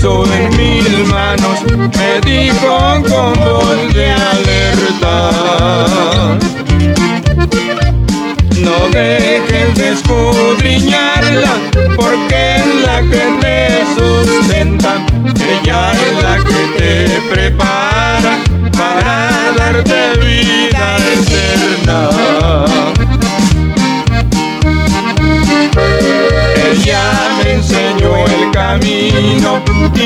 puso en mis manos, me dijo con voz de alerta. No dejes de escudriñarla, porque es la que te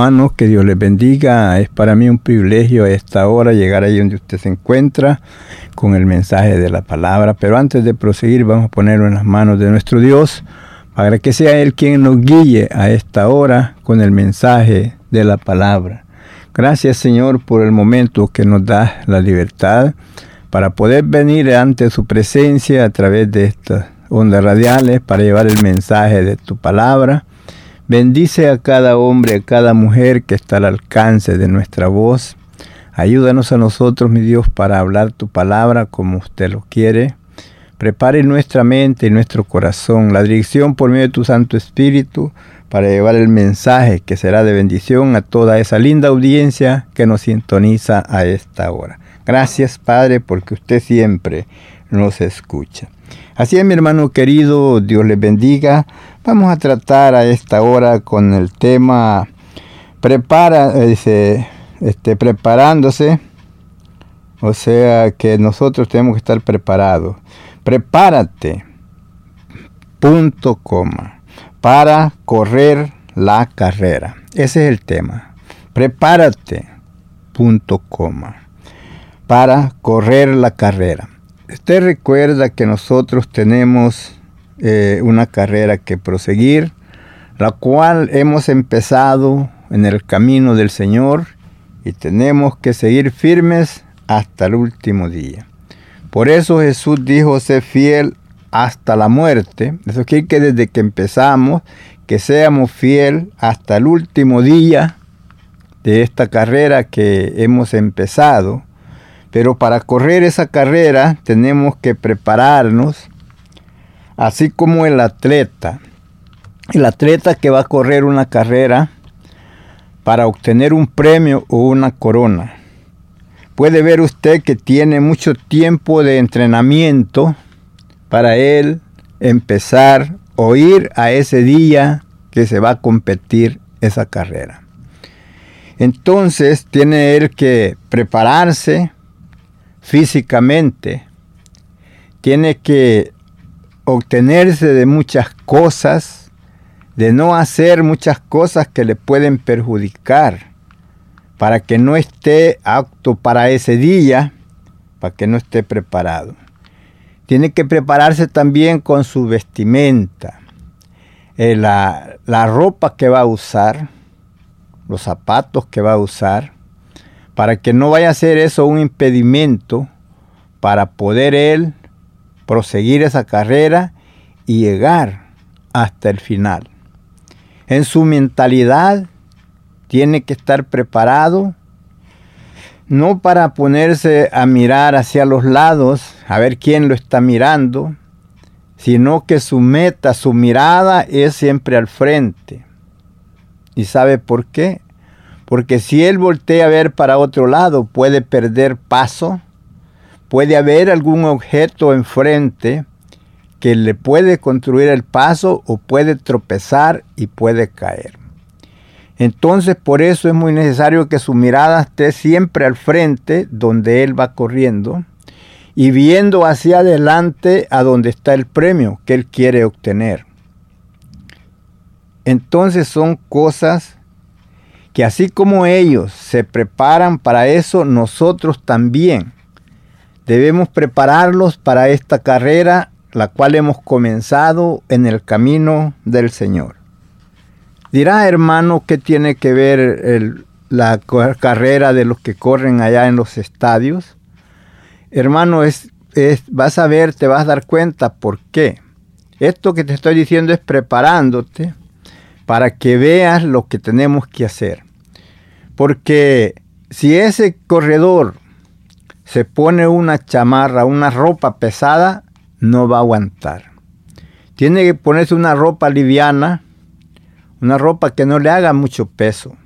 Hermanos, que Dios les bendiga. Es para mí un privilegio a esta hora llegar ahí donde usted se encuentra con el mensaje de la palabra. Pero antes de proseguir, vamos a ponerlo en las manos de nuestro Dios para que sea Él quien nos guíe a esta hora con el mensaje de la palabra. Gracias Señor por el momento que nos da la libertad para poder venir ante su presencia a través de estas ondas radiales para llevar el mensaje de tu palabra. Bendice a cada hombre, a cada mujer que está al alcance de nuestra voz. Ayúdanos a nosotros, mi Dios, para hablar tu palabra como usted lo quiere. Prepare nuestra mente y nuestro corazón la dirección por medio de tu Santo Espíritu para llevar el mensaje que será de bendición a toda esa linda audiencia que nos sintoniza a esta hora. Gracias, Padre, porque usted siempre nos escucha. Así es, mi hermano querido, Dios les bendiga. Vamos a tratar a esta hora con el tema prepara, dice, este, preparándose. O sea que nosotros tenemos que estar preparados. Prepárate, punto coma, para correr la carrera. Ese es el tema. Prepárate, punto coma, para correr la carrera. Usted recuerda que nosotros tenemos eh, una carrera que proseguir, la cual hemos empezado en el camino del Señor y tenemos que seguir firmes hasta el último día. Por eso Jesús dijo, sé fiel hasta la muerte. Eso quiere que desde que empezamos, que seamos fiel hasta el último día de esta carrera que hemos empezado pero para correr esa carrera tenemos que prepararnos, así como el atleta. El atleta que va a correr una carrera para obtener un premio o una corona. Puede ver usted que tiene mucho tiempo de entrenamiento para él empezar o ir a ese día que se va a competir esa carrera. Entonces tiene él que prepararse, físicamente, tiene que obtenerse de muchas cosas, de no hacer muchas cosas que le pueden perjudicar, para que no esté apto para ese día, para que no esté preparado. tiene que prepararse también con su vestimenta, eh, la, la ropa que va a usar, los zapatos que va a usar, para que no vaya a ser eso un impedimento para poder él proseguir esa carrera y llegar hasta el final. En su mentalidad tiene que estar preparado no para ponerse a mirar hacia los lados, a ver quién lo está mirando, sino que su meta, su mirada es siempre al frente. ¿Y sabe por qué? Porque si él voltea a ver para otro lado, puede perder paso, puede haber algún objeto enfrente que le puede construir el paso o puede tropezar y puede caer. Entonces por eso es muy necesario que su mirada esté siempre al frente donde él va corriendo y viendo hacia adelante a donde está el premio que él quiere obtener. Entonces son cosas que así como ellos se preparan para eso, nosotros también debemos prepararlos para esta carrera, la cual hemos comenzado en el camino del Señor. Dirá, hermano, ¿qué tiene que ver la carrera de los que corren allá en los estadios? Hermano, es, vas a ver, te vas a dar cuenta por qué. Esto que te estoy diciendo es preparándote para que veas lo que tenemos que hacer. Porque si ese corredor se pone una chamarra, una ropa pesada, no va a aguantar. Tiene que ponerse una ropa liviana, una ropa que no le haga mucho peso.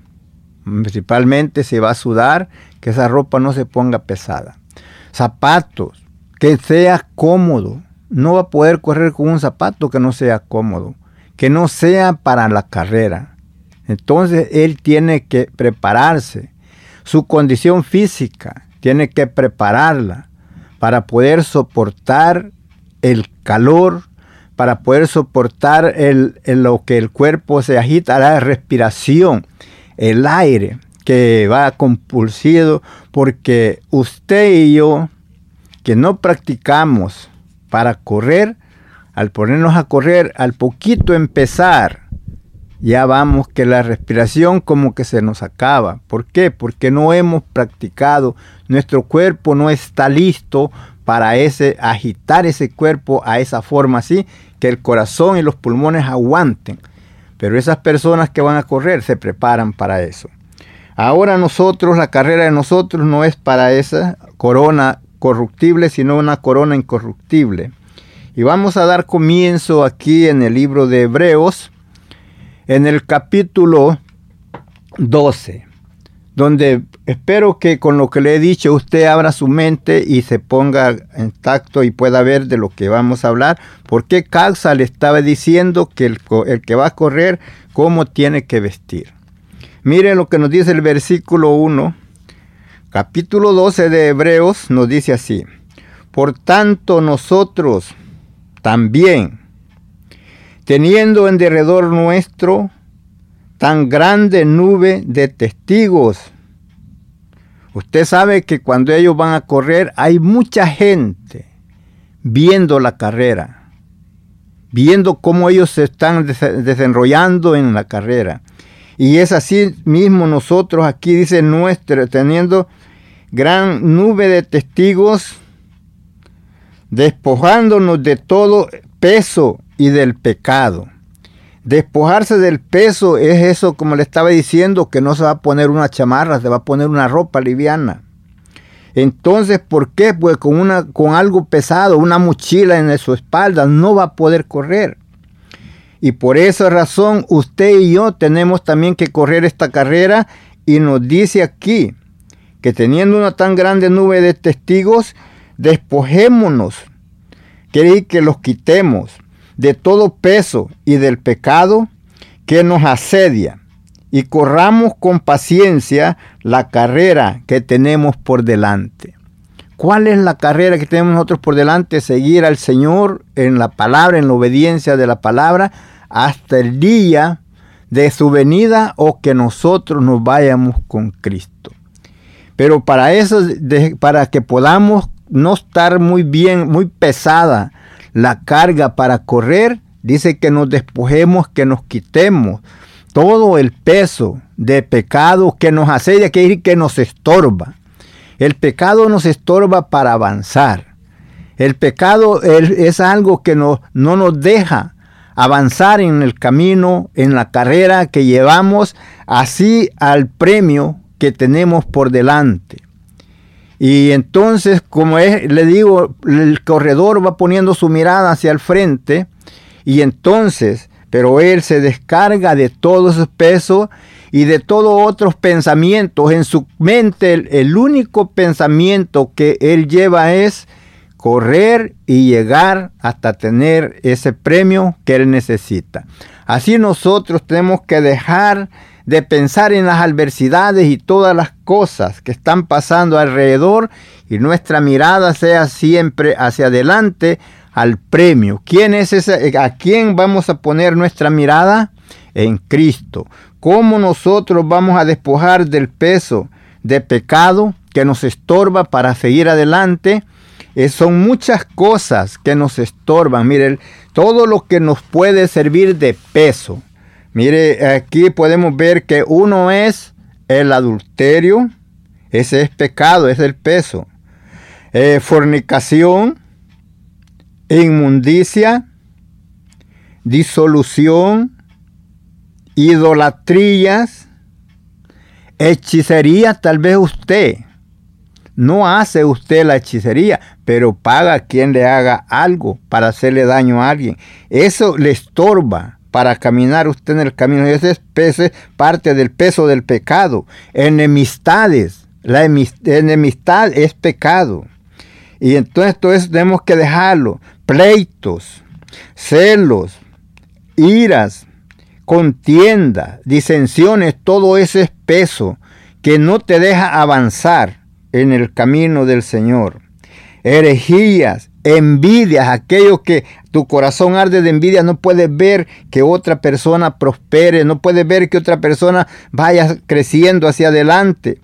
Principalmente si va a sudar, que esa ropa no se ponga pesada. Zapatos, que sea cómodo. No va a poder correr con un zapato que no sea cómodo, que no sea para la carrera. Entonces él tiene que prepararse. Su condición física tiene que prepararla para poder soportar el calor, para poder soportar lo que el cuerpo se agita, la respiración, el aire que va compulsivo, porque usted y yo, que no practicamos para correr, al ponernos a correr, al poquito empezar, ya vamos que la respiración como que se nos acaba. ¿Por qué? Porque no hemos practicado, nuestro cuerpo no está listo para ese agitar ese cuerpo a esa forma así que el corazón y los pulmones aguanten. Pero esas personas que van a correr se preparan para eso. Ahora nosotros, la carrera de nosotros no es para esa corona corruptible, sino una corona incorruptible. Y vamos a dar comienzo aquí en el libro de Hebreos, en el capítulo 12 donde espero que con lo que le he dicho usted abra su mente y se ponga en tacto y pueda ver de lo que vamos a hablar, porque Calza le estaba diciendo que el, que va a correr, cómo tiene que vestir. Mire lo que nos dice el versículo 1, capítulo 12 de Hebreos, nos dice así, por tanto nosotros también, teniendo en derredor nuestro tan grande nube de testigos. Usted sabe que cuando ellos van a correr hay mucha gente viendo la carrera, viendo cómo ellos se están desenrollando en la carrera. Y es así mismo nosotros aquí dice nuestro, teniendo gran nube de testigos, despojándonos de todo peso y del pecado Despojarse del peso es eso, como le estaba diciendo, que no se va a poner una chamarra, se va a poner una ropa liviana. Entonces, ¿por qué? Pues con, una, con algo pesado, una mochila en su espalda, no va a poder correr. Y por esa razón, usted y yo tenemos también que correr esta carrera y nos dice aquí que teniendo una tan grande nube de testigos, despojémonos, quiere que los quitemos de todo peso y del pecado que nos asedia y corramos con paciencia la carrera que tenemos por delante. ¿Cuál es la carrera que tenemos nosotros por delante? Seguir al Señor en la palabra, en la obediencia de la palabra, hasta el día de su venida o que nosotros nos vayamos con Cristo. Pero para eso, para que podamos no estar muy bien, muy pesada la carga para correr, dice que nos despojemos, que nos quitemos todo el peso de pecado que nos asedia, que decir que nos estorba. El pecado nos estorba para avanzar. El pecado es algo que no, no nos deja avanzar en el camino, en la carrera que llevamos, así al premio que tenemos por delante. Y entonces, como es, le digo, el corredor va poniendo su mirada hacia el frente y entonces, pero él se descarga de todo ese peso y de todos otros pensamientos. En su mente el único pensamiento que él lleva es correr y llegar hasta tener ese premio que Él necesita. Así nosotros tenemos que dejar de pensar en las adversidades y todas las cosas que están pasando alrededor y nuestra mirada sea siempre hacia adelante al premio. ¿Quién es ese? ¿A quién vamos a poner nuestra mirada? En Cristo. ¿Cómo nosotros vamos a despojar del peso de pecado que nos estorba para seguir adelante? Eh, son muchas cosas que nos estorban. Mire, todo lo que nos puede servir de peso. Mire, aquí podemos ver que uno es el adulterio. Ese es pecado, es el peso. Eh, fornicación, inmundicia, disolución, idolatrías, hechicería, tal vez usted no hace usted la hechicería, pero paga quien le haga algo para hacerle daño a alguien. Eso le estorba para caminar usted en el camino. Ese es parte del peso del pecado. Enemistades. La enemistad es pecado. Y entonces todo eso tenemos que dejarlo. Pleitos, celos, iras, contienda, disensiones, todo ese es peso que no te deja avanzar en el camino del Señor. Herejías, envidias, aquello que tu corazón arde de envidia, no puedes ver que otra persona prospere, no puedes ver que otra persona vaya creciendo hacia adelante.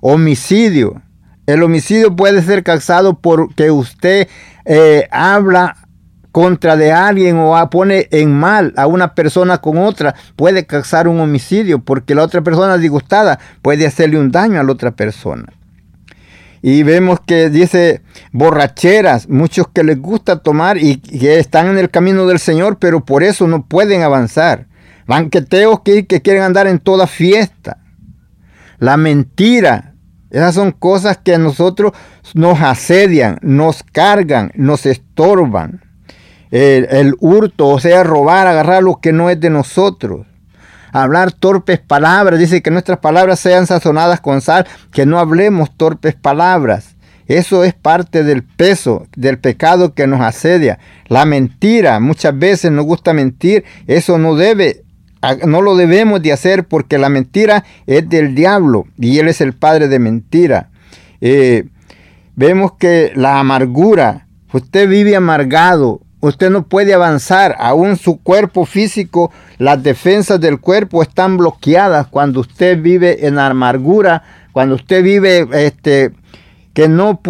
Homicidio. El homicidio puede ser causado porque usted eh, habla contra de alguien o pone en mal a una persona con otra, puede causar un homicidio porque la otra persona disgustada puede hacerle un daño a la otra persona. Y vemos que dice borracheras, muchos que les gusta tomar y que están en el camino del Señor, pero por eso no pueden avanzar. Banqueteos que, que quieren andar en toda fiesta. La mentira, esas son cosas que a nosotros nos asedian, nos cargan, nos estorban. El, el, hurto, o sea, robar, agarrar lo que no es de nosotros hablar torpes palabras. Dice que nuestras palabras sean sazonadas con sal, que no hablemos torpes palabras. Eso es parte del peso, del pecado que nos asedia. La mentira, muchas veces nos gusta mentir, eso no debe, no lo debemos de hacer porque la mentira es del diablo y él es el padre de mentira. Eh, vemos que la amargura, usted vive amargado, Usted no puede avanzar, aún su cuerpo físico, las defensas del cuerpo están bloqueadas cuando usted vive en amargura, cuando usted vive este, que no,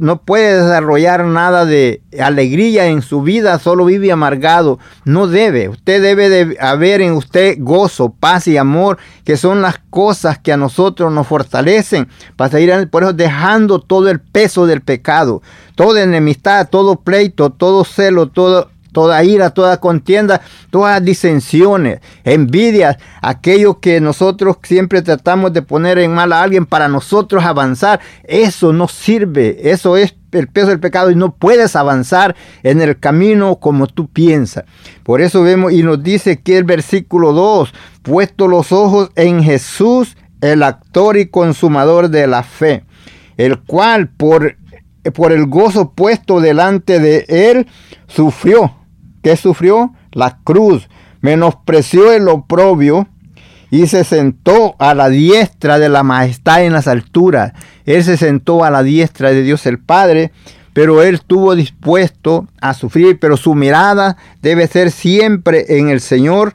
no, puede desarrollar nada de alegría en su vida, solo vive amargado. No debe. Usted debe de haber en usted gozo, paz y amor, que son las cosas que a nosotros nos fortalecen para seguir por eso dejando todo el peso del pecado, toda enemistad, todo pleito, todo celo, todo toda ira, toda contienda, todas disensiones, envidias, aquello que nosotros siempre tratamos de poner en mal a alguien para nosotros avanzar, eso no sirve, eso es el peso del pecado y no puedes avanzar en el camino como tú piensas. Por eso vemos y nos dice que el versículo 2, puesto los ojos en Jesús, el actor y consumador de la fe, el cual por, por el gozo puesto delante de él sufrió ¿Qué sufrió? La cruz. Menospreció el oprobio y se sentó a la diestra de la majestad en las alturas. Él se sentó a la diestra de Dios el Padre, pero él estuvo dispuesto a sufrir, pero su mirada debe ser siempre en el Señor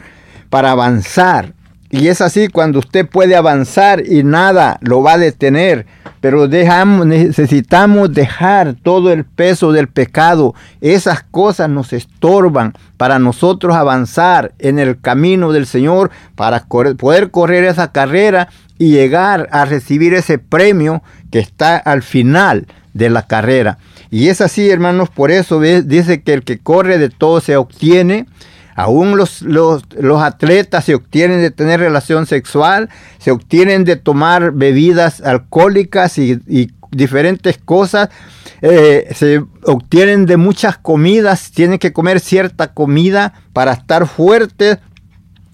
para avanzar. Y es así cuando usted puede avanzar y nada lo va a detener. Pero dejamos, necesitamos dejar todo el peso del pecado. Esas cosas nos estorban para nosotros avanzar en el camino del Señor, para poder correr esa carrera y llegar a recibir ese premio que está al final de la carrera. Y es así, hermanos, por eso dice que el que corre de todo se obtiene. Aún los, los, atletas se obtienen de tener relación sexual, se obtienen de tomar bebidas alcohólicas y, diferentes cosas, eh, se obtienen de muchas comidas, tienen que comer cierta comida para estar fuertes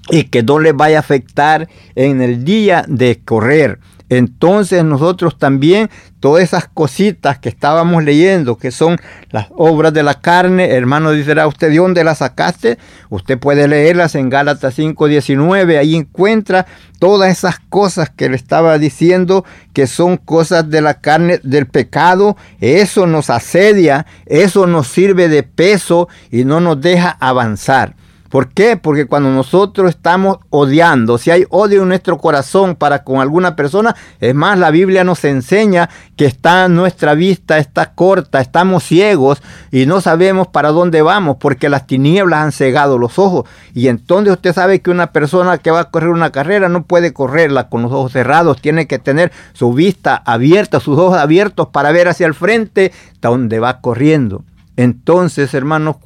y que no les vaya a afectar en el día de correr. Entonces nosotros también, todas esas cositas que estábamos leyendo, que son las obras de la carne, hermano, dice usted, ¿de dónde las sacaste? Usted puede leerlas en Gálatas 5.19, ahí encuentra todas esas cosas que le estaba diciendo, que son cosas de la carne, del pecado, eso nos asedia, eso nos sirve de peso y no nos deja avanzar. ¿Por qué? Porque cuando nosotros estamos odiando, si hay odio en nuestro corazón para con alguna persona, es más, la Biblia nos enseña que está nuestra vista está corta, estamos ciegos y no sabemos para dónde vamos porque las tinieblas han cegado los ojos. Y entonces usted sabe que una persona que va a correr una carrera no puede correrla con los ojos cerrados, tiene que tener su vista abierta, sus ojos abiertos para ver hacia el frente, donde va corriendo. Entonces, hermanos,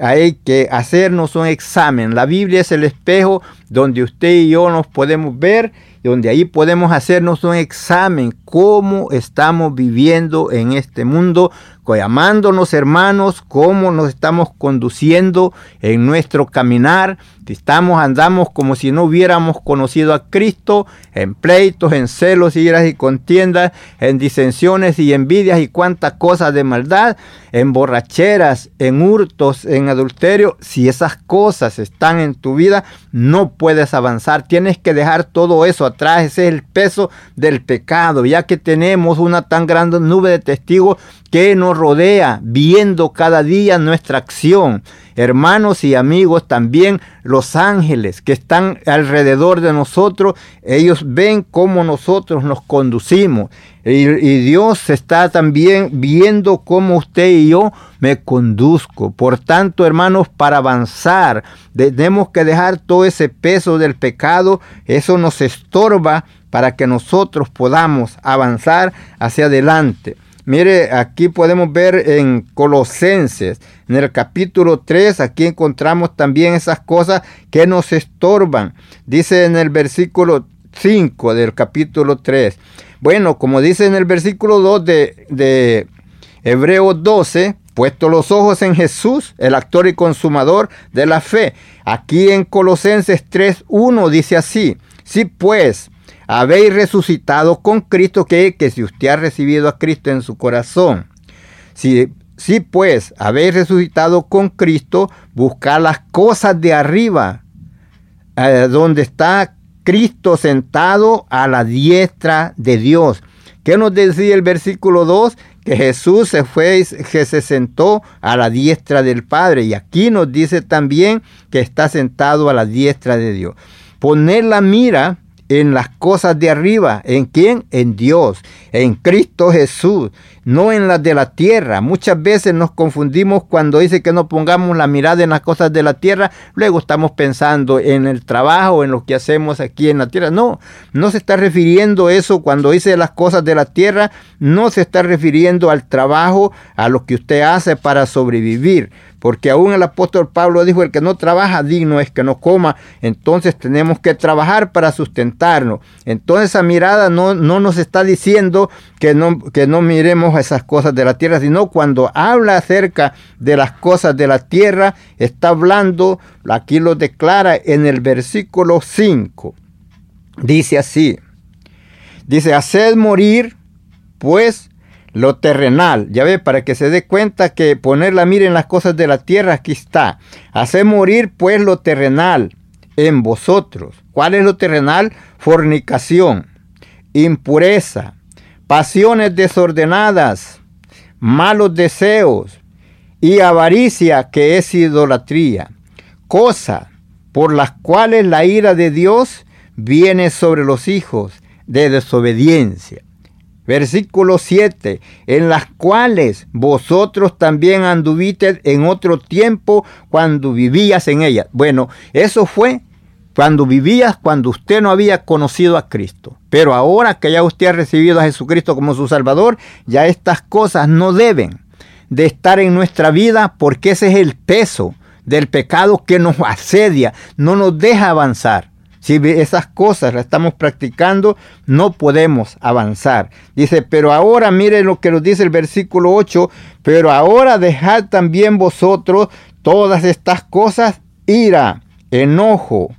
hay que hacernos un examen. La Biblia es el espejo donde usted y yo nos podemos ver donde ahí podemos hacernos un examen cómo estamos viviendo en este mundo, llamándonos hermanos, cómo nos estamos conduciendo en nuestro caminar. Si estamos, andamos como si no hubiéramos conocido a Cristo, en pleitos, en celos, iras y contiendas, en disensiones y envidias y cuantas cosas de maldad, en borracheras, en hurtos, en adulterio. Si esas cosas están en tu vida, no puedes avanzar. Tienes que dejar todo eso atrás. Ese es el peso del pecado, ya que tenemos una tan grande nube de testigos que nos rodea, viendo cada día nuestra acción. Hermanos y amigos, también los ángeles que están alrededor de nosotros, ellos ven cómo nosotros nos conducimos. Y, Dios está también viendo cómo usted y yo me conduzco. Por tanto, hermanos, para avanzar, tenemos que dejar todo ese peso del pecado. Eso nos estorba para que nosotros podamos avanzar hacia adelante. Mire, aquí podemos ver en Colosenses, en el capítulo 3, aquí encontramos también esas cosas que nos estorban. Dice en el versículo 5 del capítulo 3. Bueno, como dice en el versículo 2 de, de Hebreos 12, puesto los ojos en Jesús, el actor y consumador de la fe. Aquí en Colosenses 3.1 dice así, si pues habéis resucitado con Cristo, que, que si usted ha recibido a Cristo en su corazón, si, si pues habéis resucitado con Cristo, buscad las cosas de arriba, eh, donde está Cristo sentado a la diestra de Dios. ¿Qué nos decía el versículo 2? Que Jesús se fue, que se sentó a la diestra del Padre. Y aquí nos dice también que está sentado a la diestra de Dios. Poner la mira en las cosas de arriba. ¿En quién? En Dios, en Cristo Jesús, no en las de la tierra. Muchas veces nos confundimos cuando dice que no pongamos la mirada en las cosas de la tierra, luego estamos pensando en el trabajo, en lo que hacemos aquí en la tierra. No, no se está refiriendo eso cuando dice las cosas de la tierra, no se está refiriendo al trabajo, a lo que usted hace para sobrevivir porque aún el apóstol Pablo dijo, el que no trabaja digno es que no coma, entonces tenemos que trabajar para sustentarnos. Entonces esa mirada no, no nos está diciendo que no, que no miremos esas cosas de la tierra, sino cuando habla acerca de las cosas de la tierra, está hablando, aquí lo declara en el versículo 5. Dice así, dice, haced morir pues lo terrenal. Ya ve, para que se dé cuenta que poner la mira en las cosas de la tierra, aquí está. Hacer morir pues lo terrenal en vosotros. ¿Cuál es lo terrenal? Fornicación, impureza, pasiones desordenadas, malos deseos y avaricia que es idolatría. Cosa por las cuales la ira de Dios viene sobre los hijos de desobediencia. Versículo 7, en las cuales vosotros también anduviste en otro tiempo cuando vivías en ellas. Bueno, eso fue cuando vivías, cuando usted no había conocido a Cristo. Pero ahora que ya usted ha recibido a Jesucristo como su Salvador, ya estas cosas no deben de estar en nuestra vida porque ese es el peso del pecado que nos asedia, no nos deja avanzar. Si esas cosas las estamos practicando, no podemos avanzar. Dice, pero ahora mire lo que nos dice el versículo 8, pero ahora dejad también vosotros todas estas cosas, ira, enojo,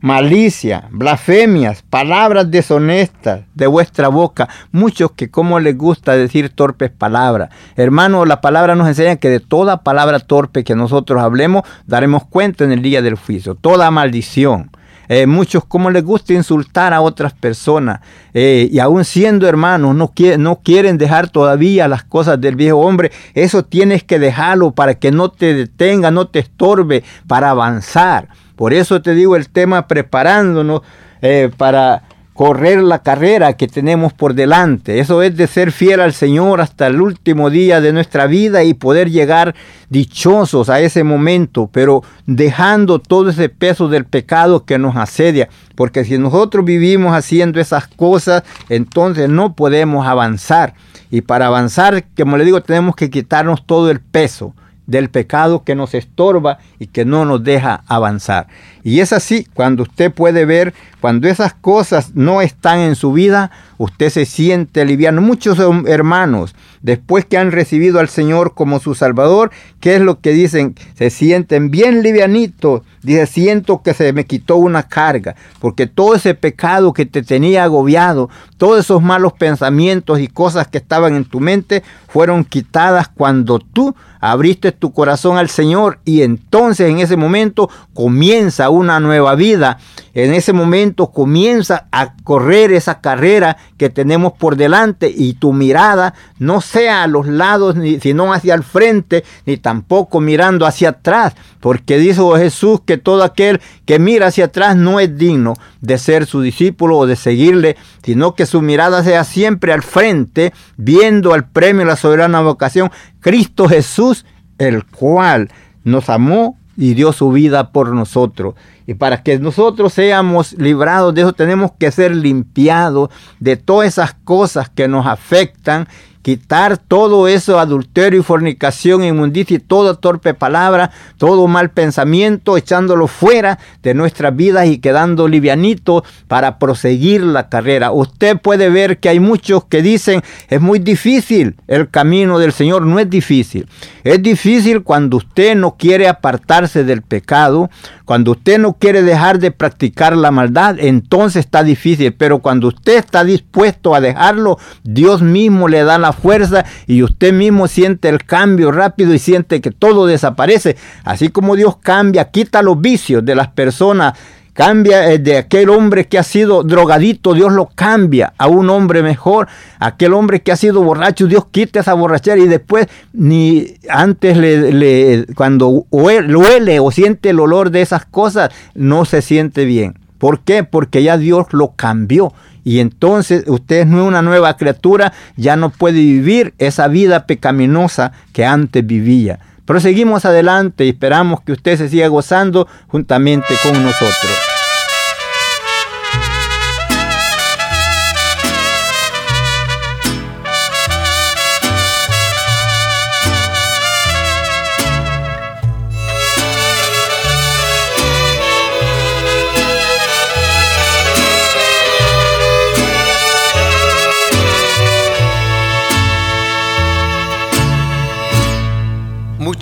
malicia, blasfemias, palabras deshonestas de vuestra boca. Muchos que como les gusta decir torpes palabras. Hermano, la palabra nos enseña que de toda palabra torpe que nosotros hablemos, daremos cuenta en el día del juicio. Toda maldición eh, muchos como les gusta insultar a otras personas eh, y aún siendo hermanos no, no quieren dejar todavía las cosas del viejo hombre. Eso tienes que dejarlo para que no te detenga, no te estorbe para avanzar. Por eso te digo el tema preparándonos eh, para correr la carrera que tenemos por delante. Eso es de ser fiel al Señor hasta el último día de nuestra vida y poder llegar dichosos a ese momento, pero dejando todo ese peso del pecado que nos asedia. Porque si nosotros vivimos haciendo esas cosas, entonces no podemos avanzar. Y para avanzar, como le digo, tenemos que quitarnos todo el peso del pecado que nos estorba y que no nos deja avanzar. Y es así, cuando usted puede ver, cuando esas cosas no están en su vida, usted se siente liviano. Muchos hermanos, después que han recibido al Señor como su Salvador, ¿qué es lo que dicen? Se sienten bien livianitos. Dice, siento que se me quitó una carga, porque todo ese pecado que te tenía agobiado, todos esos malos pensamientos y cosas que estaban en tu mente, fueron quitadas cuando tú abriste tu corazón al Señor y entonces en ese momento comienza una nueva vida. En ese momento comienza a correr esa carrera que tenemos por delante y tu mirada no sea a los lados, ni, sino hacia el frente, ni tampoco mirando hacia atrás, porque dijo Jesús que todo aquel que mira hacia atrás no es digno de ser su discípulo o de seguirle, sino que su mirada sea siempre al frente, viendo al premio, la soberana vocación, Cristo Jesús, el cual nos amó y dio su vida por nosotros. Y para que nosotros seamos librados de eso, tenemos que ser limpiados de todas esas cosas que nos afectan quitar todo eso, adulterio y fornicación, inmundicia y toda torpe palabra, todo mal pensamiento, echándolo fuera de nuestras vidas y quedando livianito para proseguir la carrera. Usted puede ver que hay muchos que dicen es muy difícil el camino del Señor, no es difícil. Es difícil cuando usted no quiere apartarse del pecado, cuando usted no quiere dejar de practicar la maldad, entonces está difícil, pero cuando usted está dispuesto a dejarlo, Dios mismo le da la fuerza y usted mismo siente el cambio rápido y siente que todo desaparece. Así como Dios cambia, quita los vicios de las personas cambia eh, de aquel hombre que ha sido drogadito, Dios lo cambia a un hombre mejor. Aquel hombre que ha sido borracho, Dios quita esa borrachera y después ni antes le, cuando huele o siente el olor de esas cosas, no se siente bien. ¿Por qué? Porque ya Dios lo cambió. Y entonces usted no es una nueva criatura, ya no puede vivir esa vida pecaminosa que antes vivía. Proseguimos adelante y esperamos que usted se siga gozando juntamente con nosotros.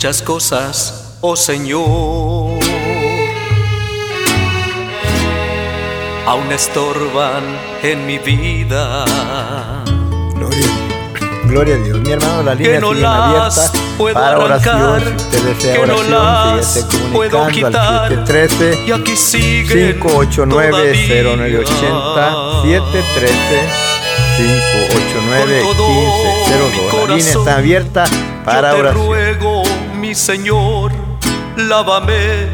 Muchas cosas, oh Señor, aún estorban en mi vida. Gloria, gloria a Dios. Mi hermano, la línea no sigue abierta para oración. Si usted desea que oración, no las puedo quitar. al 713 Y aquí siguen 589-0980 todavía. 713 589 Con todo mi 1502 La línea está abierta para te oración. Mi Señor, lávame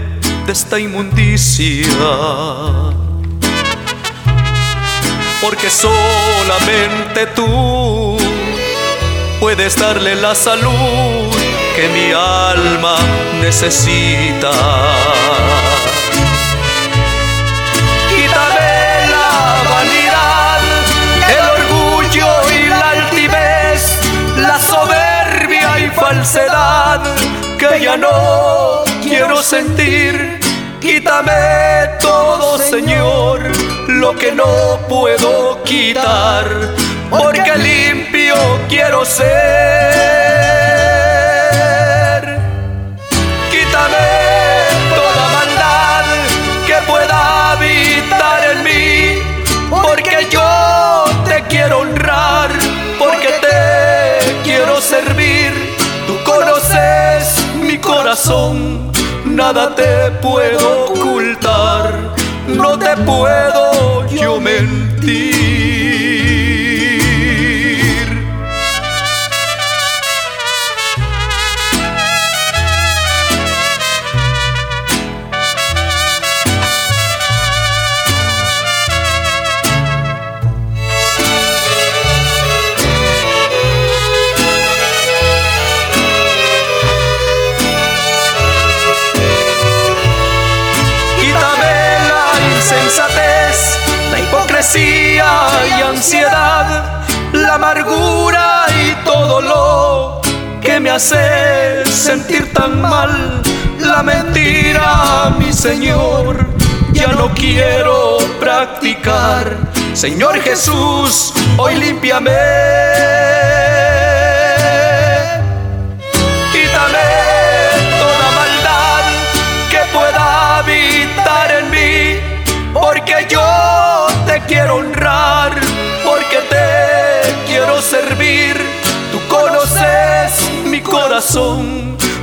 de esta inmundicia. porque solamente tú puedes darle la salud que mi alma necesita. Quítame la vanidad, el orgullo y la altivez, la soberbia y falsedad que ya no quiero sentir. Quítame todo, Señor, lo que no puedo quitar, porque limpio quiero ser. Nada te puedo ocultar, no te puedo yo mentir. Hace sentir tan mal. La mentira, mi Señor, ya no quiero practicar. Señor Jesús, hoy límpiame.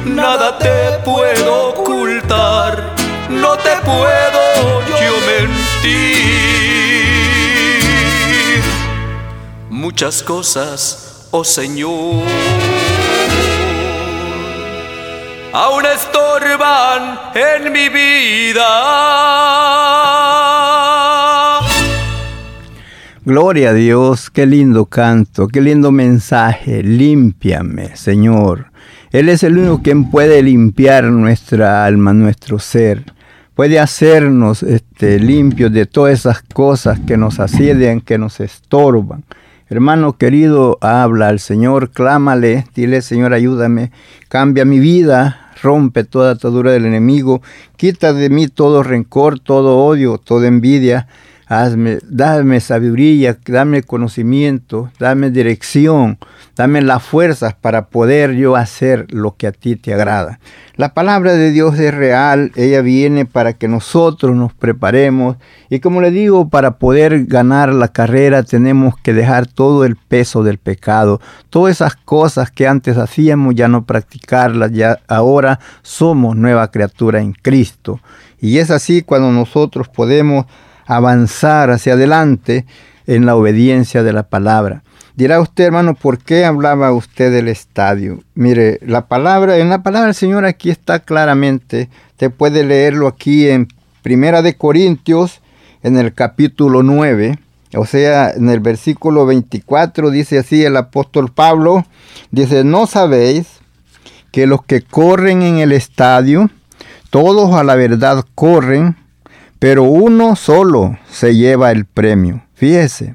Nada te puedo ocultar, no te puedo yo mentir. Muchas cosas, oh Señor, aún estorban en mi vida Gloria a Dios, qué lindo canto, qué lindo mensaje. Límpiame, Señor. Él es el único quien puede limpiar nuestra alma, nuestro ser. Puede hacernos este, limpios de todas esas cosas que nos asedian, que nos estorban. Hermano querido, habla al Señor, clámale, dile, Señor, ayúdame, cambia mi vida, rompe toda atadura del enemigo, quita de mí todo rencor, todo odio, toda envidia Dame sabiduría, dame conocimiento, dame dirección, dame las fuerzas para poder yo hacer lo que a ti te agrada. La palabra de Dios es real, ella viene para que nosotros nos preparemos y como le digo, para poder ganar la carrera tenemos que dejar todo el peso del pecado, todas esas cosas que antes hacíamos ya no practicarlas, ya ahora somos nueva criatura en Cristo. Y es así cuando nosotros podemos avanzar hacia adelante en la obediencia de la palabra. Dirá usted, hermano, ¿por qué hablaba usted del estadio? Mire, la palabra, en la palabra del Señor aquí está claramente, usted puede leerlo aquí en Primera de Corintios, en el capítulo 9, o sea, en el versículo 24 dice así el apóstol Pablo, dice, ¿no sabéis que los que corren en el estadio, todos a la verdad corren, pero uno solo se lleva el premio. Fíjese,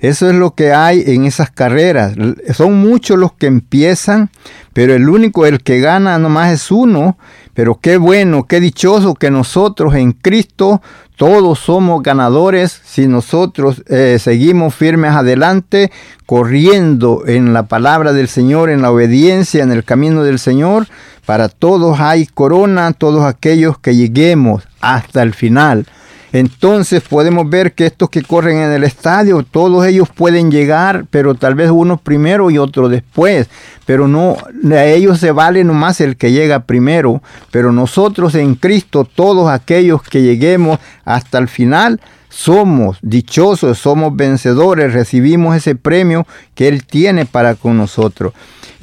eso es lo que hay en esas carreras. Son muchos los que empiezan, pero el único, el que gana nomás es uno. Pero qué bueno, qué dichoso que nosotros en Cristo todos somos ganadores si nosotros eh, seguimos firmes adelante, corriendo en la palabra del Señor, en la obediencia, en el camino del Señor. Para todos hay corona, todos aquellos que lleguemos hasta el final. Entonces podemos ver que estos que corren en el estadio, todos ellos pueden llegar, pero tal vez uno primero y otro después. Pero no, a ellos se vale nomás el que llega primero. Pero nosotros en Cristo, todos aquellos que lleguemos hasta el final, somos dichosos, somos vencedores, recibimos ese premio que Él tiene para con nosotros.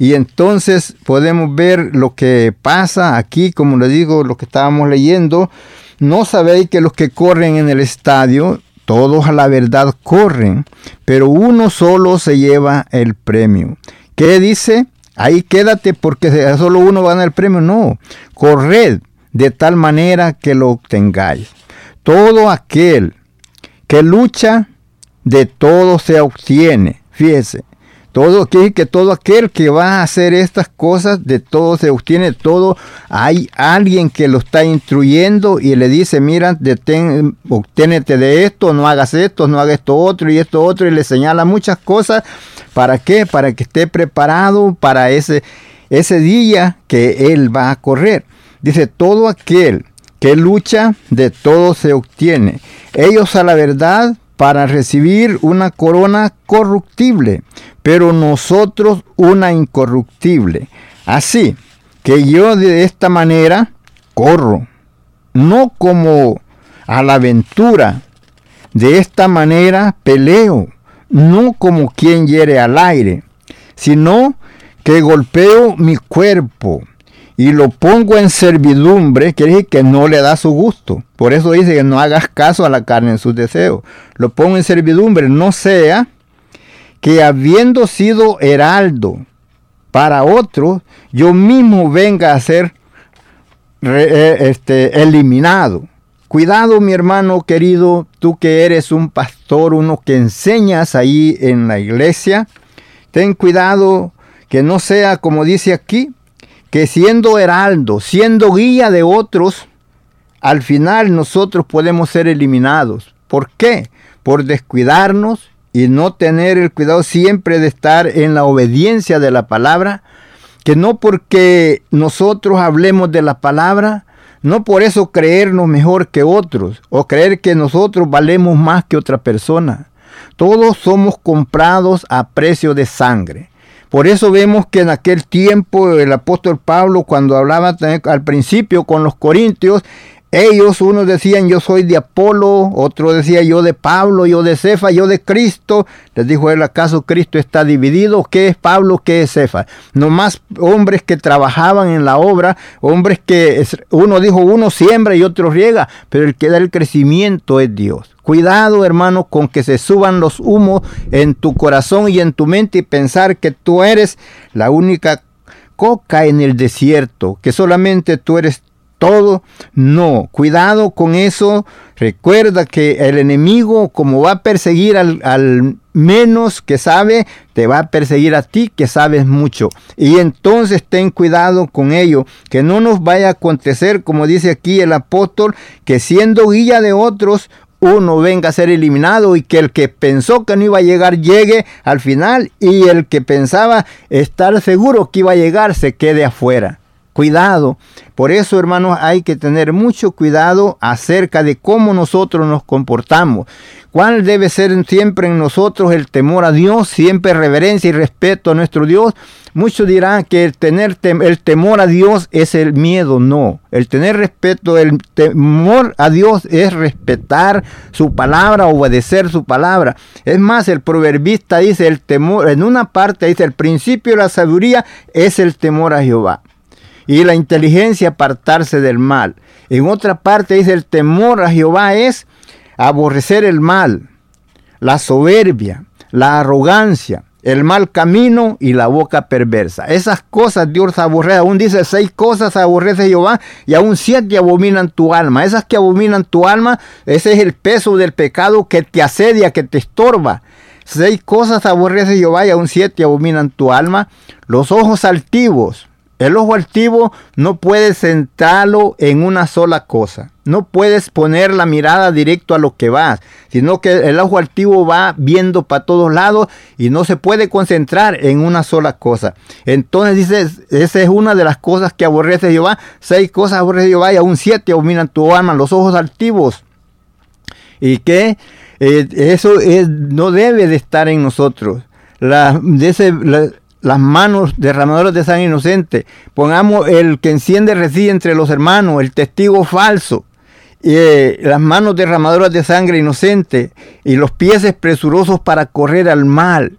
Y entonces podemos ver lo que pasa aquí, como le digo, lo que estábamos leyendo. No sabéis que los que corren en el estadio, todos a la verdad corren, pero uno solo se lleva el premio. ¿Qué dice? Ahí quédate porque solo uno gana el premio. No, corred de tal manera que lo obtengáis. Todo aquel que lucha, de todo se obtiene. Fíjese, todo que, que todo aquel que va a hacer estas cosas, de todo se obtiene todo. Hay alguien que lo está instruyendo y le dice, mira, obténete de esto, no hagas esto, no hagas esto otro y esto otro, y le señala muchas cosas. ¿Para qué? Para que esté preparado para ese, ese día que él va a correr. Dice, todo aquel que lucha, de todo se obtiene. Ellos a la verdad para recibir una corona corruptible, pero nosotros una incorruptible. Así que yo de esta manera corro, no como a la aventura, de esta manera peleo, no como quien hiere al aire, sino que golpeo mi cuerpo y lo pongo en servidumbre, quiere decir que no le da su gusto. Por eso dice que no hagas caso a la carne en sus deseos. Lo pongo en servidumbre, no sea que habiendo sido heraldo para otro, yo mismo venga a ser eh, este, eliminado. Cuidado, mi hermano querido, tú que eres un pastor, uno que enseñas ahí en la iglesia, ten cuidado que no sea como dice aquí, que siendo heraldo, siendo guía de otros, al final nosotros podemos ser eliminados. ¿Por qué? Por descuidarnos y no tener el cuidado siempre de estar en la obediencia de la palabra, que no porque nosotros hablemos de la palabra, no por eso creernos mejor que otros o creer que nosotros valemos más que otra persona. Todos somos comprados a precio de sangre. Por eso vemos que en aquel tiempo el apóstol Pablo, cuando hablaba al principio con los corintios, ellos, unos decían yo soy de Apolo, otro decía yo de Pablo, yo de Cefa, yo de Cristo. Les dijo él, ¿acaso Cristo está dividido? ¿Qué es Pablo? ¿Qué es Cefa? Nomás hombres que trabajaban en la obra, hombres que uno dijo uno siembra y otro riega, pero el que da el crecimiento es Dios. Cuidado, hermano, con que se suban los humos en tu corazón y en tu mente y pensar que tú eres la única coca en el desierto, que solamente tú eres todo. No, cuidado con eso. Recuerda que el enemigo, como va a perseguir al, al, menos que sabe, te va a perseguir a ti que sabes mucho. Y entonces ten cuidado con ello, que no nos vaya a acontecer, como dice aquí el apóstol, que siendo guía de otros, uno venga a ser eliminado y que el que pensó que no iba a llegar llegue al final y el que pensaba estar seguro que iba a llegar se quede afuera. Cuidado. Por eso, hermanos, hay que tener mucho cuidado acerca de cómo nosotros nos comportamos. ¿Cuál debe ser siempre en nosotros el temor a Dios? Siempre reverencia y respeto a nuestro Dios. Muchos dirán que el tener el temor a Dios es el miedo. No. El tener respeto, el temor a Dios es respetar su palabra, obedecer su palabra. Es más, el proverbista dice el temor, en una parte dice el principio de la sabiduría es el temor a Jehová y la inteligencia apartarse del mal. En otra parte dice el temor a Jehová es aborrecer el mal, la soberbia, la arrogancia, el mal camino y la boca perversa. Esas cosas Dios aborrece. Aún dice seis cosas aborrece Jehová y aún siete abominan tu alma. Esas que abominan tu alma, ese es el peso del pecado que te asedia, que te estorba. Seis cosas aborrece Jehová y aún siete abominan tu alma. Los ojos altivos, el ojo altivo no puedes centrarlo en una sola cosa. No puedes poner la mirada directo a lo que vas, sino que el ojo altivo va viendo para todos lados y no se puede concentrar en una sola cosa. Entonces dice, esa es una de las cosas que aborrece Jehová. Seis cosas aborrece Jehová y aún siete abominan tu alma, los ojos altivos. Y que eh, eso no debe de estar en nosotros. La, las manos derramadoras de sangre inocente. Pongamos el que enciende reside entre los hermanos, el testigo falso. Eh, las manos derramadoras de sangre inocente y los pies presurosos para correr al mal.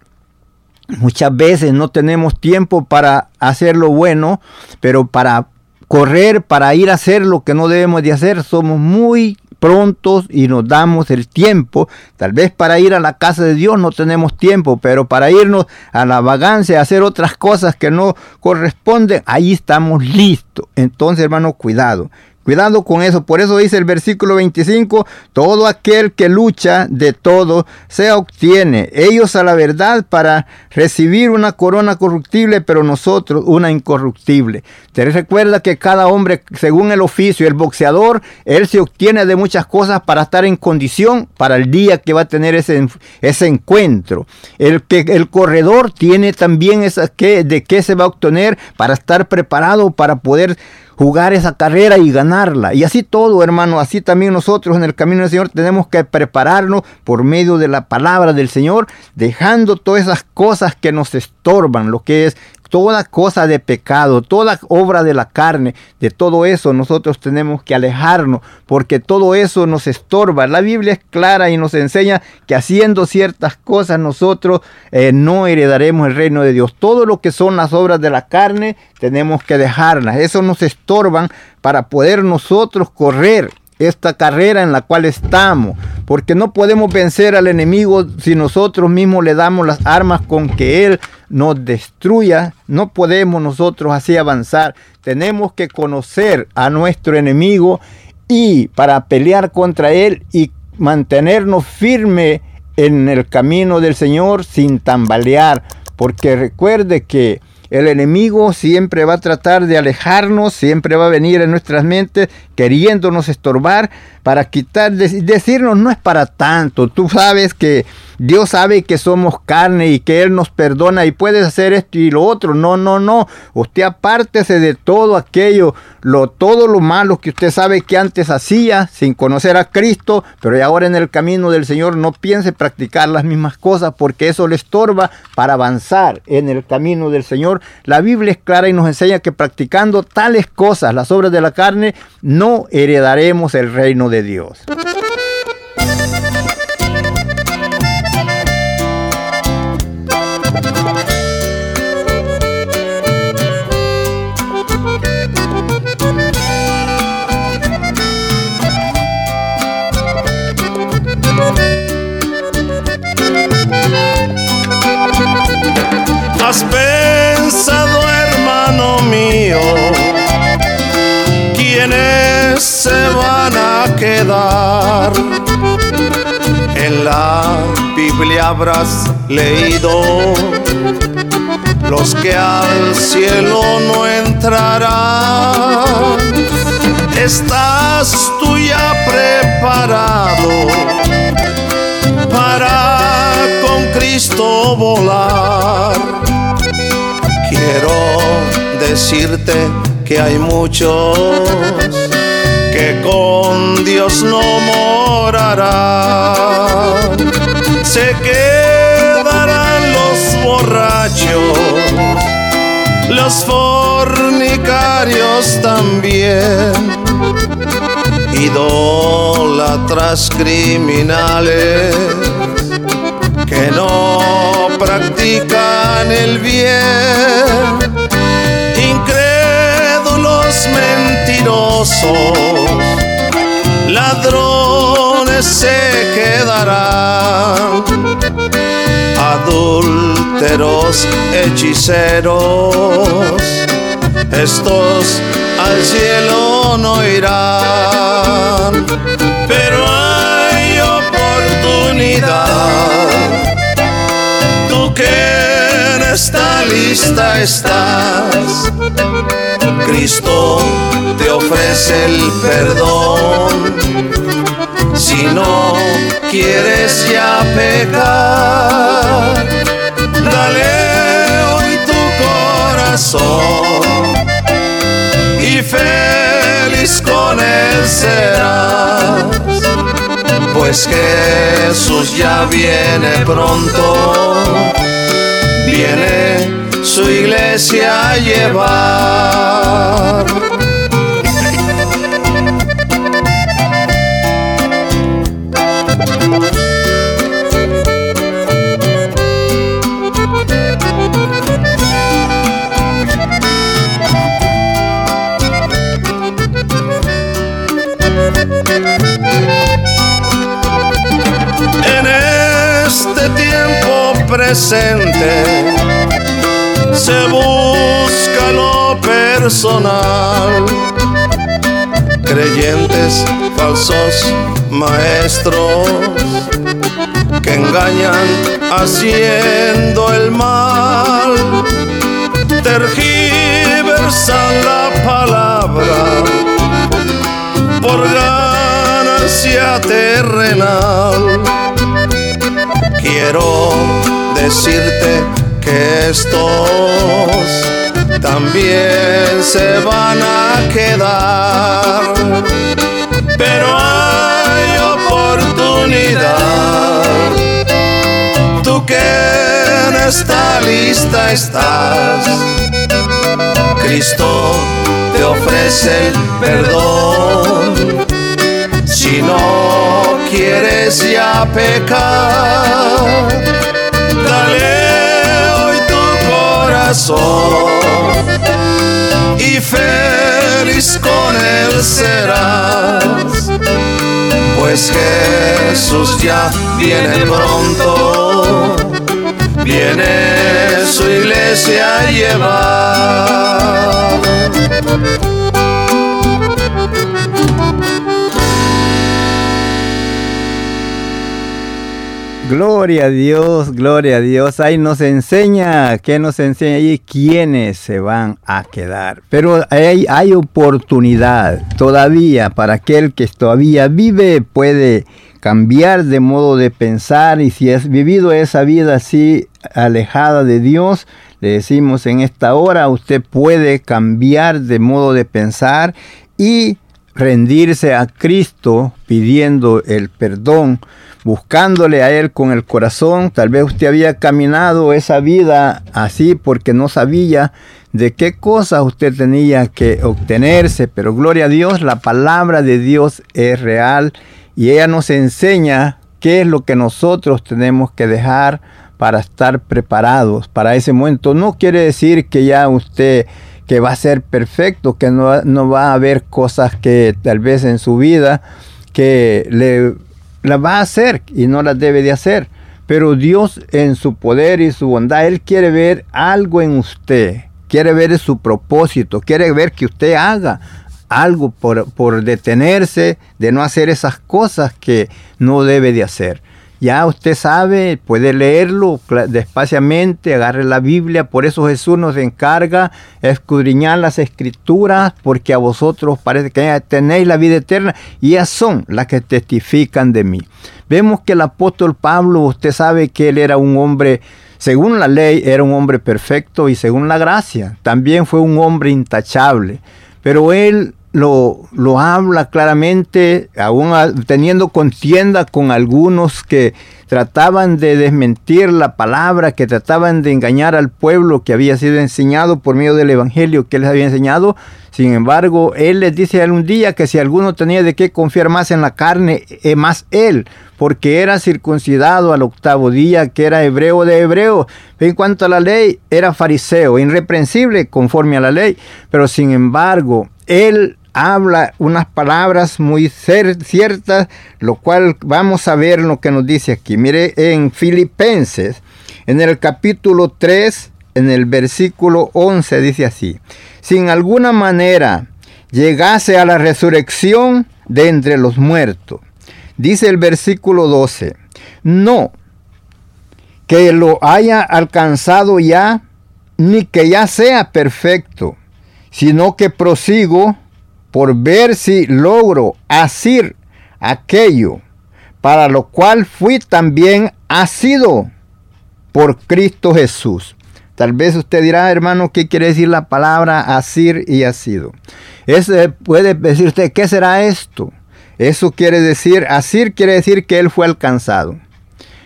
Muchas veces no tenemos tiempo para hacer lo bueno, pero para correr, para ir a hacer lo que no debemos de hacer, somos muy prontos y nos damos el tiempo. Tal vez para ir a la casa de Dios no tenemos tiempo, pero para irnos a la vagancia, a hacer otras cosas que no corresponden, ahí estamos listos. Entonces, hermano, cuidado. Cuidado con eso. Por eso dice el versículo 25, todo aquel que lucha de todo se obtiene. Ellos a la verdad para recibir una corona corruptible, pero nosotros una incorruptible. Te recuerda que cada hombre, según el oficio, el boxeador, él se obtiene de muchas cosas para estar en condición para el día que va a tener ese, ese encuentro. El, que, el corredor tiene también esa, que, de qué se va a obtener para estar preparado para poder jugar esa carrera y ganarla. Y así todo, hermano, así también nosotros en el camino del Señor tenemos que prepararnos por medio de la palabra del Señor, dejando todas esas cosas que nos estorban, lo que es toda cosa de pecado, toda obra de la carne, de todo eso nosotros tenemos que alejarnos, porque todo eso nos estorba. La Biblia es clara y nos enseña que haciendo ciertas cosas nosotros eh, no heredaremos el reino de Dios. Todo lo que son las obras de la carne tenemos que dejarlas. Eso nos estorban para poder nosotros correr esta carrera en la cual estamos, porque no podemos vencer al enemigo si nosotros mismos le damos las armas con que él nos destruya, no podemos nosotros así avanzar. Tenemos que conocer a nuestro enemigo y para pelear contra él y mantenernos firme en el camino del Señor sin tambalear, porque recuerde que el enemigo siempre va a tratar de alejarnos, siempre va a venir en nuestras mentes queriéndonos estorbar para quitar, decirnos no es para tanto. Tú sabes que Dios sabe que somos carne y que Él nos perdona y puedes hacer esto y lo otro. No, no, no. Usted apártese de todo aquello, lo, todo lo malo que usted sabe que antes hacía sin conocer a Cristo, pero ahora en el camino del Señor no piense practicar las mismas cosas porque eso le estorba para avanzar en el camino del Señor. La Biblia es clara y nos enseña que practicando tales cosas, las obras de la carne, no heredaremos el reino de Dios. Se van a quedar. En la Biblia habrás leído los que al cielo no entrarán. Estás tú ya preparado para con Cristo volar. Quiero decirte que hay muchos que con Dios no morarán. Se quedarán los borrachos, los fornicarios también, idólatras criminales practican el bien ladrones se quedarán, adúlteros, hechiceros, estos al cielo no irán, pero hay oportunidad, tú que en esta lista estás, Cristo te ofrece el perdón. Si no quieres ya pecar, dale hoy tu corazón y feliz con él serás. Pues Jesús ya viene pronto, viene su iglesia a llevar. Se busca lo personal. Creyentes falsos maestros que engañan haciendo el mal, tergiversan la palabra por ganancia terrenal. Quiero decirte que estos también se van a quedar, pero hay oportunidad. Tú que en esta lista estás, Cristo te ofrece el perdón. Si no quieres ya pecar, dale hoy tu corazón y feliz con él serás. Pues Jesús ya viene pronto, viene su iglesia a llevar. Gloria a Dios, gloria a Dios. Ahí nos enseña, ¿qué nos enseña ahí? ¿Quiénes se van a quedar? Pero hay, hay oportunidad todavía para aquel que todavía vive, puede cambiar de modo de pensar y si has vivido esa vida así alejada de Dios, le decimos en esta hora, usted puede cambiar de modo de pensar y rendirse a Cristo pidiendo el perdón buscándole a Él con el corazón. Tal vez usted había caminado esa vida así porque no sabía de qué cosas usted tenía que obtenerse, pero gloria a Dios, la palabra de Dios es real y ella nos enseña qué es lo que nosotros tenemos que dejar para estar preparados para ese momento. No quiere decir que ya usted que va a ser perfecto, que no, no va a haber cosas que tal vez en su vida que le va a hacer y no las debe de hacer. Pero Dios en su poder y su bondad, Él quiere ver algo en usted, quiere ver su propósito, quiere ver que usted haga algo por, por detenerse de no hacer esas cosas que no debe de hacer. Ya usted sabe, puede leerlo despaciamente, agarre la Biblia, por eso Jesús nos encarga escudriñar las escrituras, porque a vosotros parece que tenéis la vida eterna y ellas son las que testifican de mí. Vemos que el apóstol Pablo, usted sabe que él era un hombre, según la ley, era un hombre perfecto y según la gracia, también fue un hombre intachable, pero él lo, lo habla claramente, aún teniendo contienda con algunos que trataban de desmentir la palabra, que trataban de engañar al pueblo que había sido enseñado por medio del evangelio que les había enseñado. Sin embargo, él les dice algún día que si alguno tenía de qué confiar más en la carne, eh, más él, porque era circuncidado al octavo día, que era hebreo de hebreo. En cuanto a la ley, era fariseo, irreprensible conforme a la ley, pero sin embargo, él habla unas palabras muy ciertas, lo cual vamos a ver lo que nos dice aquí. Mire, en Filipenses, en el capítulo 3, en el versículo 11, dice así, sin alguna manera llegase a la resurrección de entre los muertos. Dice el versículo 12, no, que lo haya alcanzado ya, ni que ya sea perfecto, sino que prosigo por ver si logro hacer aquello para lo cual fui también asido por Cristo Jesús. Tal vez usted dirá, hermano, ¿qué quiere decir la palabra asir y asido? Ese puede decir usted, ¿qué será esto? Eso quiere decir, asir quiere decir que él fue alcanzado.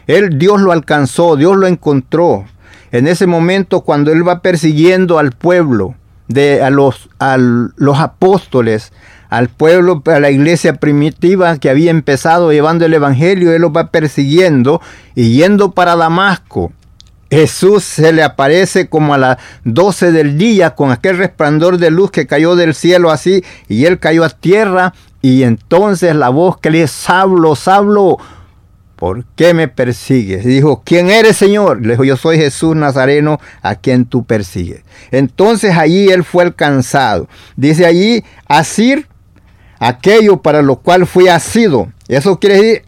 Él, Dios lo alcanzó, Dios lo encontró. En ese momento cuando él va persiguiendo al pueblo, de a los, a los apóstoles, al pueblo, a la iglesia primitiva que había empezado llevando el Evangelio, él los va persiguiendo y yendo para Damasco. Jesús se le aparece como a las 12 del día con aquel resplandor de luz que cayó del cielo así y él cayó a tierra y entonces la voz que le dice, Sablo, Sablo, ¿por qué me persigues? Dijo, ¿quién eres, Señor? Le dijo, yo soy Jesús Nazareno, a quien tú persigues. Entonces allí él fue alcanzado. Dice allí, asir aquello para lo cual fui asido. Eso quiere decir,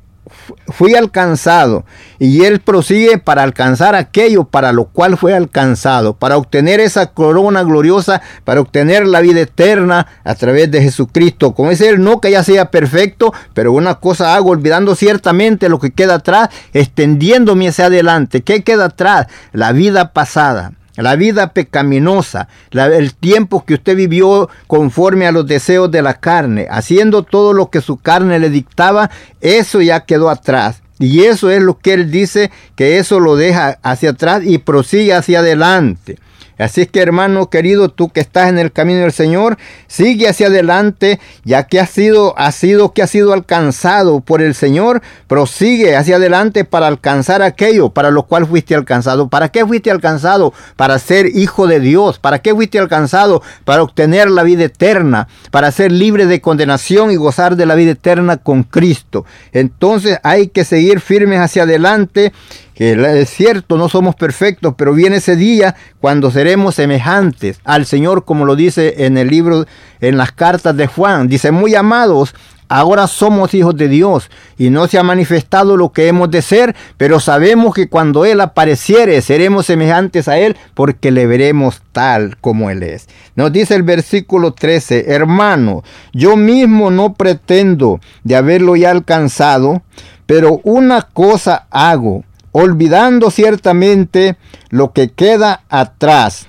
fui alcanzado. Y él prosigue para alcanzar aquello para lo cual fue alcanzado, para obtener esa corona gloriosa, para obtener la vida eterna a través de Jesucristo. Como es él, no que ya sea perfecto, pero una cosa hago, olvidando ciertamente lo que queda atrás, extendiéndome hacia adelante. ¿Qué queda atrás? La vida pasada la vida pecaminosa, el tiempo que usted vivió conforme a los deseos de la carne, haciendo todo lo que su carne le dictaba, eso ya quedó atrás. Y eso es lo que él dice, que eso lo deja hacia atrás y prosigue hacia adelante. Así es que hermano querido, tú que estás en el camino del Señor, sigue hacia adelante, ya que has sido, ha sido que ha sido alcanzado por el Señor, prosigue hacia adelante para alcanzar aquello para lo cual fuiste alcanzado. ¿Para qué fuiste alcanzado? Para ser hijo de Dios. ¿Para qué fuiste alcanzado? Para obtener la vida eterna, para ser libre de condenación y gozar de la vida eterna con Cristo. Entonces hay que seguir firmes hacia adelante que es cierto, no somos perfectos, pero viene ese día cuando seremos semejantes al Señor, como lo dice en el libro, en las cartas de Juan. Dice, muy amados, ahora somos hijos de Dios y no se ha manifestado lo que hemos de ser, pero sabemos que cuando Él apareciere seremos semejantes a Él porque le veremos tal como Él es. Nos dice el versículo 13, hermano, yo mismo no pretendo de haberlo ya alcanzado, pero una cosa hago olvidando ciertamente lo que queda atrás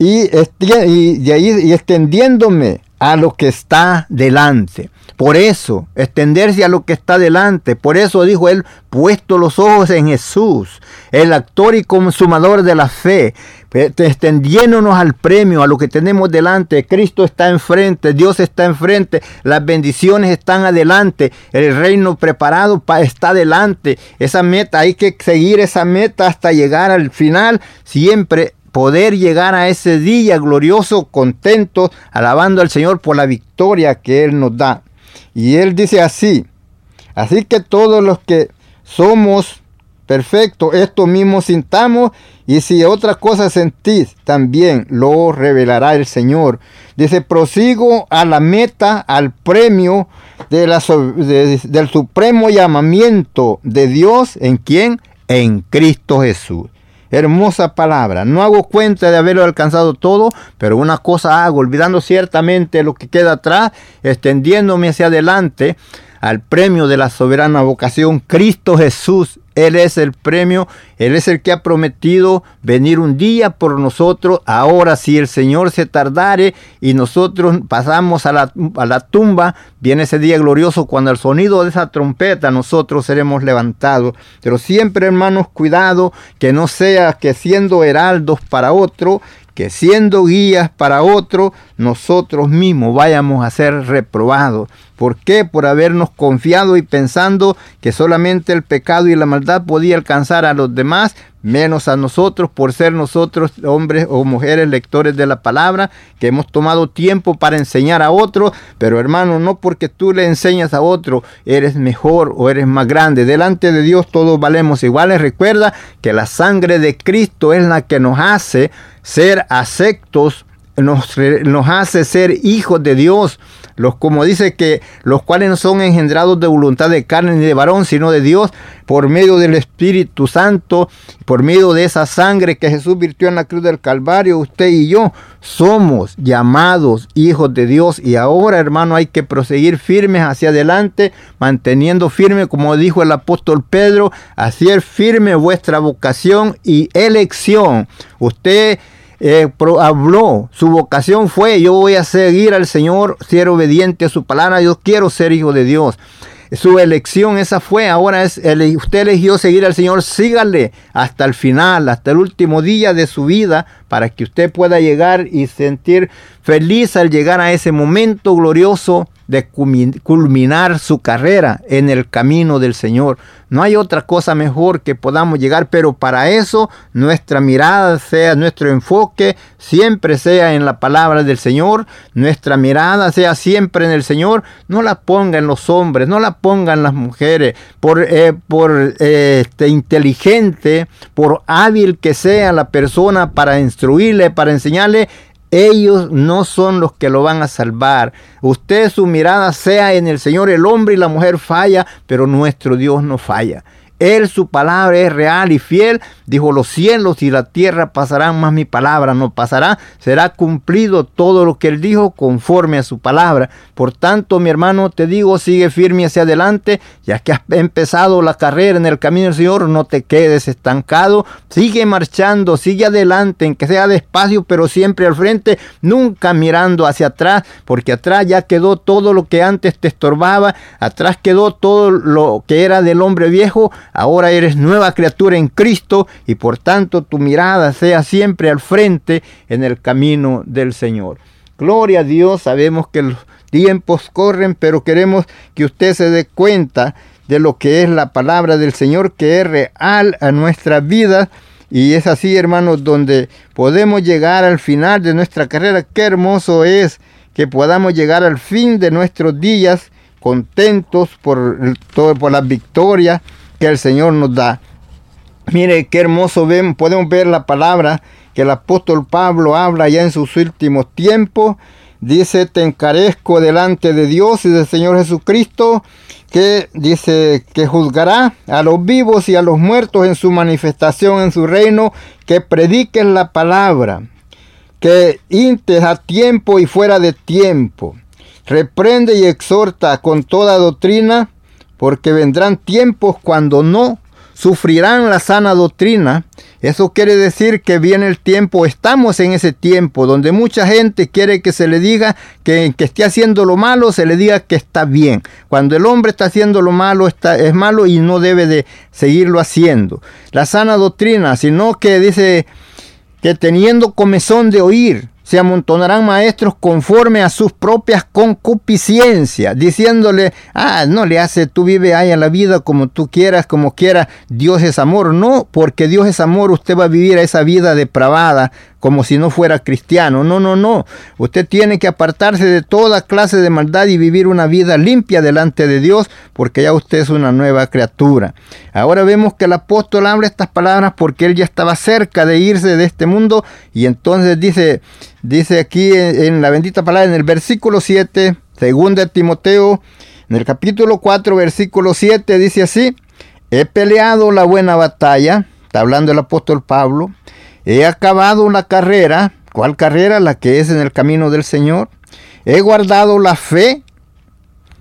y, y, extendiéndome a lo que está delante. Por eso, extenderse a lo que está delante. Por eso dijo él, puesto los ojos en Jesús, el actor y consumador de la fe, extendiéndonos al premio, a lo que tenemos delante. Cristo está enfrente, Dios está enfrente, las bendiciones están adelante, el reino preparado está adelante. Esa meta, hay que seguir esa meta hasta llegar al final, siempre poder llegar a ese día glorioso, contento, alabando al Señor por la victoria que Él nos da. Y Él dice así, así que todos los que somos perfectos, esto mismo sintamos, y si otra cosa sentís, también lo revelará el Señor. Dice, prosigo a la meta, al premio de la, del supremo llamamiento de Dios, ¿en quién? En Cristo Jesús. Hermosa palabra. No hago cuenta de haberlo alcanzado todo, pero una cosa hago, olvidando ciertamente lo que queda atrás, extendiéndome hacia adelante al premio de la soberana vocación, Cristo Jesús. Él es el premio, Él es el que ha prometido venir un día por nosotros. Ahora si el Señor se tardare y nosotros pasamos a la, a la tumba, viene ese día glorioso cuando al sonido de esa trompeta nosotros seremos levantados. Pero siempre hermanos, cuidado que no sea que siendo heraldos para otro, que siendo guías para otro, nosotros mismos vayamos a ser reprobados. ¿Por qué? Por habernos confiado y pensando que solamente el pecado y la maldad podía alcanzar a los demás, menos a nosotros por ser nosotros hombres o mujeres lectores de la palabra, que hemos tomado tiempo para enseñar a otros, pero hermano, no porque tú le enseñas a otro, eres mejor o eres más grande. Delante de Dios todos valemos iguales. Recuerda que la sangre de Cristo es la que nos hace ser aceptos nos, nos, hace ser hijos de Dios, los como dice que los cuales no son engendrados de voluntad de carne ni de varón, sino de Dios, por medio del Espíritu Santo, por medio de esa sangre que Jesús virtió en la cruz del Calvario, usted y yo somos llamados hijos de Dios y ahora, hermano, hay que proseguir firmes hacia adelante, manteniendo firme, como dijo el apóstol Pedro, hacer firme vuestra vocación y elección. Usted eh, habló, su vocación fue, yo voy a seguir al Señor, ser obediente a su palabra, yo quiero ser hijo de Dios. Su elección esa fue, ahora es, usted eligió seguir al Señor, sígale hasta el final, hasta el último día de su vida, para que usted pueda llegar y sentir feliz al llegar a ese momento glorioso de culminar su carrera en el camino del Señor. No hay otra cosa mejor que podamos llegar, pero para eso nuestra mirada sea, nuestro enfoque siempre sea en la palabra del Señor, nuestra mirada sea siempre en el Señor, no la pongan los hombres, no la pongan las mujeres, por, eh, por eh, este, inteligente, por hábil que sea la persona para instruirle, para enseñarle, ellos no son los que lo van a salvar. Usted su mirada sea en el Señor, el hombre y la mujer falla, pero nuestro Dios no falla. Él, su palabra es real y fiel. Dijo, los cielos y la tierra pasarán, más mi palabra no pasará. Será cumplido todo lo que él dijo conforme a su palabra. Por tanto, mi hermano, te digo, sigue firme hacia adelante. Ya que has empezado la carrera en el camino del Señor, no te quedes estancado. Sigue marchando, sigue adelante, en que sea despacio, pero siempre al frente, nunca mirando hacia atrás, porque atrás ya quedó todo lo que antes te estorbaba. Atrás quedó todo lo que era del hombre viejo Ahora eres nueva criatura en Cristo y por tanto tu mirada sea siempre al frente en el camino del Señor. Gloria a Dios, sabemos que los tiempos corren, pero queremos que usted se dé cuenta de lo que es la palabra del Señor, que es real a nuestra vida. Y es así, hermanos, donde podemos llegar al final de nuestra carrera. Qué hermoso es que podamos llegar al fin de nuestros días contentos por, por la victoria que el Señor nos da. Mire qué hermoso ven, podemos ver la palabra que el apóstol Pablo habla ya en sus últimos tiempos. Dice, te encarezco delante de Dios y del Señor Jesucristo, que dice que juzgará a los vivos y a los muertos en su manifestación en su reino, que prediques la palabra, que intes a tiempo y fuera de tiempo, reprende y exhorta con toda doctrina, porque vendrán tiempos cuando no sufrirán la sana doctrina. Eso quiere decir que viene el tiempo, estamos en ese tiempo donde mucha gente quiere que se le diga que, que esté haciendo lo malo, se le diga que está bien. Cuando el hombre está haciendo lo malo, está, es malo y no debe de seguirlo haciendo. La sana doctrina, sino que dice que teniendo comezón de oír, se amontonarán maestros conforme a sus propias concupiscencias, diciéndole, ah, no le hace, tú vive ahí en la vida como tú quieras, como quieras, Dios es amor. No, porque Dios es amor, usted va a vivir esa vida depravada, como si no fuera cristiano. No, no, no. Usted tiene que apartarse de toda clase de maldad y vivir una vida limpia delante de Dios, porque ya usted es una nueva criatura. Ahora vemos que el apóstol habla estas palabras porque él ya estaba cerca de irse de este mundo y entonces dice, dice aquí en, la bendita palabra, en el versículo 7, segunda de Timoteo, en el capítulo 4, versículo 7, dice así, he peleado la buena batalla, está hablando el apóstol Pablo, He acabado la carrera. ¿Cuál carrera? La que es en el camino del Señor. He guardado la fe.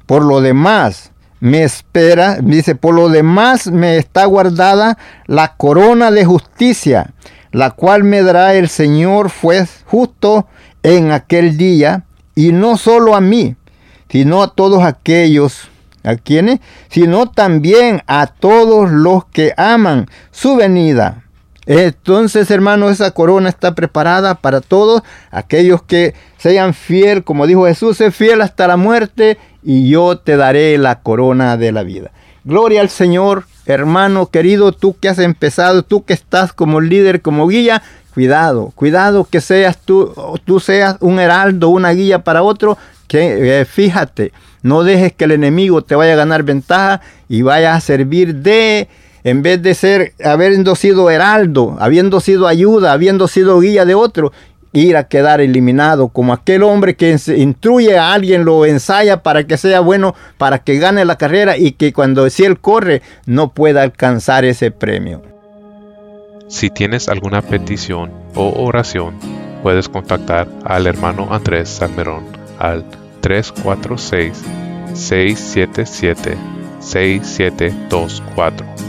Por lo demás, me espera, dice, por lo demás me está guardada la corona de justicia, la cual me dará el Señor fue justo en aquel día, y no solo a mí, sino a todos aquellos, ¿a quienes? Sino también a todos los que aman su venida. Entonces, hermanos, esa corona está preparada para todos aquellos que sean fiel, como dijo Jesús, sé fiel hasta la muerte y yo te daré la corona de la vida. Gloria al Señor, hermano querido, tú que has empezado, tú que estás como líder, como guía, cuidado, cuidado que seas tú, tú seas un heraldo, una guía para otro, que eh, fíjate, no dejes que el enemigo te vaya a ganar ventaja y vaya a servir de en vez de ser, habiendo sido heraldo, habiendo sido ayuda, habiendo sido guía de otro, ir a quedar eliminado, como aquel hombre que instruye a alguien, lo ensaya para que sea bueno, para que gane la carrera y que cuando si él corre no pueda alcanzar ese premio. Si tienes alguna petición o oración, puedes contactar al hermano Andrés Salmerón al 346 677 6724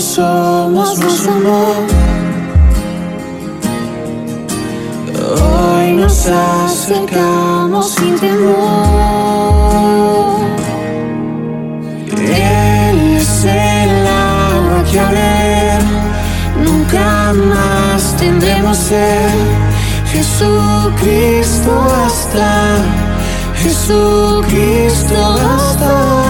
Somos, nos amó. Hoy nos acercamos sin temor. Él es el agua que ver nunca más tendremos ser. Jesucristo basta, Jesucristo basta.